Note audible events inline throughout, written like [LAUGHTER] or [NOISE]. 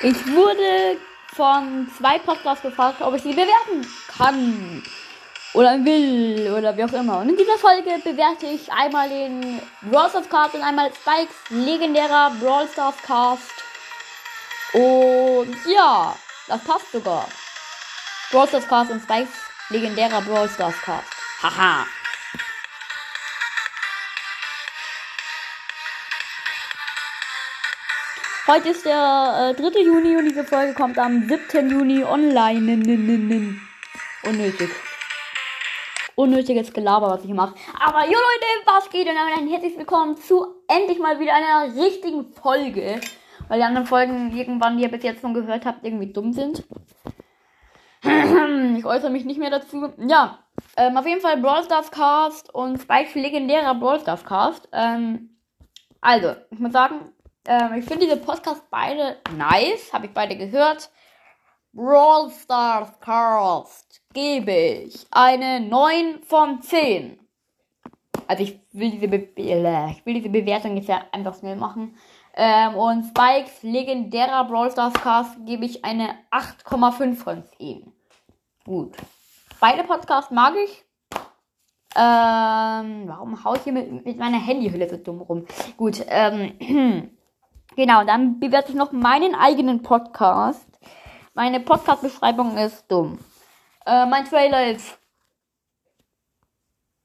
Ich wurde von zwei Podcasts gefragt, ob ich sie bewerten kann. Oder will. Oder wie auch immer. Und in dieser Folge bewerte ich einmal den Brawl Stars Cast und einmal Spikes legendärer Brawl Stars Cast. Und ja, das passt sogar. Brawl Stars Cast und Spikes legendärer Brawl Stars Cast. Haha. Heute ist der äh, 3. Juni und diese Folge kommt am 7. Juni online. Unnötig. Unnötiges Gelaber, was ich mache. Aber jo Leute, was geht denn? Ein herzlich willkommen zu endlich mal wieder einer richtigen Folge. Weil die anderen Folgen irgendwann, die ihr bis jetzt schon gehört habt, irgendwie dumm sind. [CLEARS THROAT] ich äußere mich nicht mehr dazu. Ja, ähm, auf jeden Fall Brawl Stars Cast und Spike legendärer Brawl Stars Cast. Ähm, also, ich muss sagen, ähm, ich finde diese Podcasts beide nice. Habe ich beide gehört. Brawl Stars Cast gebe ich eine 9 von 10. Also ich will diese, Be äh, ich will diese Bewertung jetzt ja einfach schnell machen. Ähm, und Spikes legendärer Brawl Stars Cast gebe ich eine 8,5 von 10. Gut. Beide Podcasts mag ich. Ähm, warum haue ich hier mit, mit meiner Handyhülle so dumm rum? Gut, ähm, [CLEARS THROAT] genau, dann bewerte ich noch meinen eigenen Podcast. Meine Podcast-Beschreibung ist dumm. Äh, mein Trailer ist.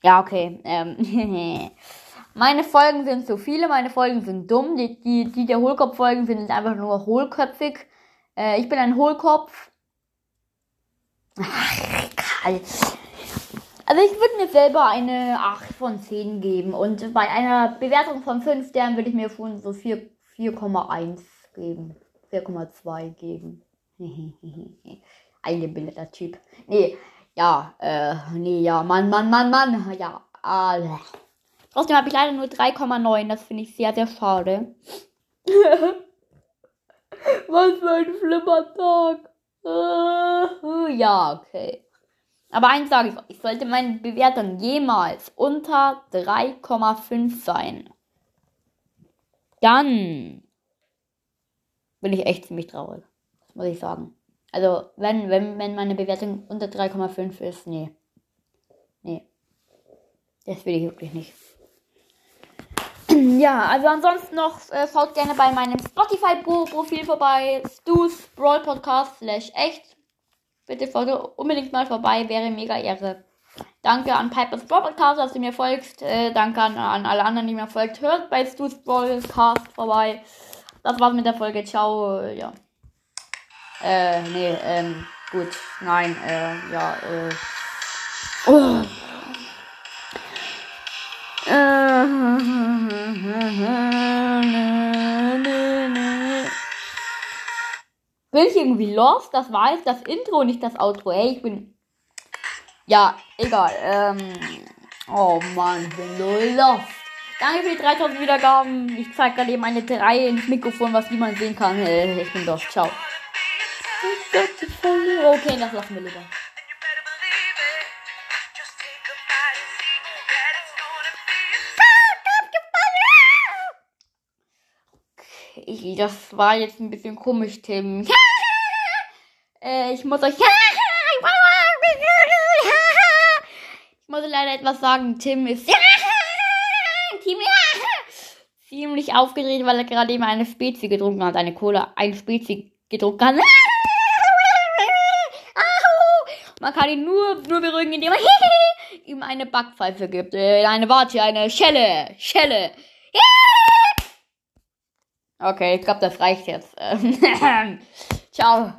Ja, okay. Ähm, [LAUGHS] meine Folgen sind zu viele, meine Folgen sind dumm. Die, die, die der Hohlkopf-Folgen sind einfach nur hohlköpfig. Äh, ich bin ein Hohlkopf. Ach, egal. Also ich würde mir selber eine 8 von 10 geben. Und bei einer Bewertung von 5 Sternen würde ich mir schon so 4,1 geben. 4,2 geben. [LAUGHS] Eingebildeter Typ. Nee, ja, äh, nee, ja, Mann, Mann, Mann, Mann. Ja, äh. Trotzdem habe ich leider nur 3,9. Das finde ich sehr, sehr schade. [LAUGHS] Was für ein schlimmer Tag. [LAUGHS] Ja, okay. Aber eins sage ich, ich sollte meine Bewertung jemals unter 3,5 sein. Dann bin ich echt ziemlich traurig. Das muss ich sagen. Also, wenn, wenn, wenn meine Bewertung unter 3,5 ist, nee. Nee. Das will ich wirklich nicht. [CLEARS THROAT] Ja, also ansonsten noch äh, schaut gerne bei meinem Spotify-Profil vorbei. Stu's Brawl Podcast slash echt. Bitte schaut unbedingt mal vorbei, wäre mega Ehre. Danke an Pipers Brawl Podcast, dass du mir folgst. Äh, danke an, an alle anderen, die mir folgt. Hört bei Stu's Brawl Podcast vorbei. Das war's mit der Folge. Ciao. Ja. Äh, nee, ähm, gut. Nein, äh, ja, äh. Oh. Bin ich irgendwie lost? Das war jetzt das Intro, nicht das Outro. Ey, ich bin. Ja, egal. Ähm. Oh Mann, bin so lost. Danke für die 3000 Wiedergaben. Ich zeige gerade eben eine 3 ins Mikrofon, was niemand sehen kann. Ich bin lost. Ciao. Okay, das lassen wir lieber. Das war jetzt ein bisschen komisch, Tim. [LAUGHS] äh, ich muss euch. [LAUGHS] ich muss leider etwas sagen. Tim ist. [LAUGHS] Tim [LAUGHS] ziemlich aufgedreht, weil er gerade eben eine Spezie getrunken hat. Eine Cola, ein Spezie getrunken hat. [LAUGHS] Man kann ihn nur, nur beruhigen, indem man ihm eine Backpfeife gibt. Äh, eine, warte, eine Schelle. Schelle. Okay, ich glaube, das reicht jetzt. Ciao.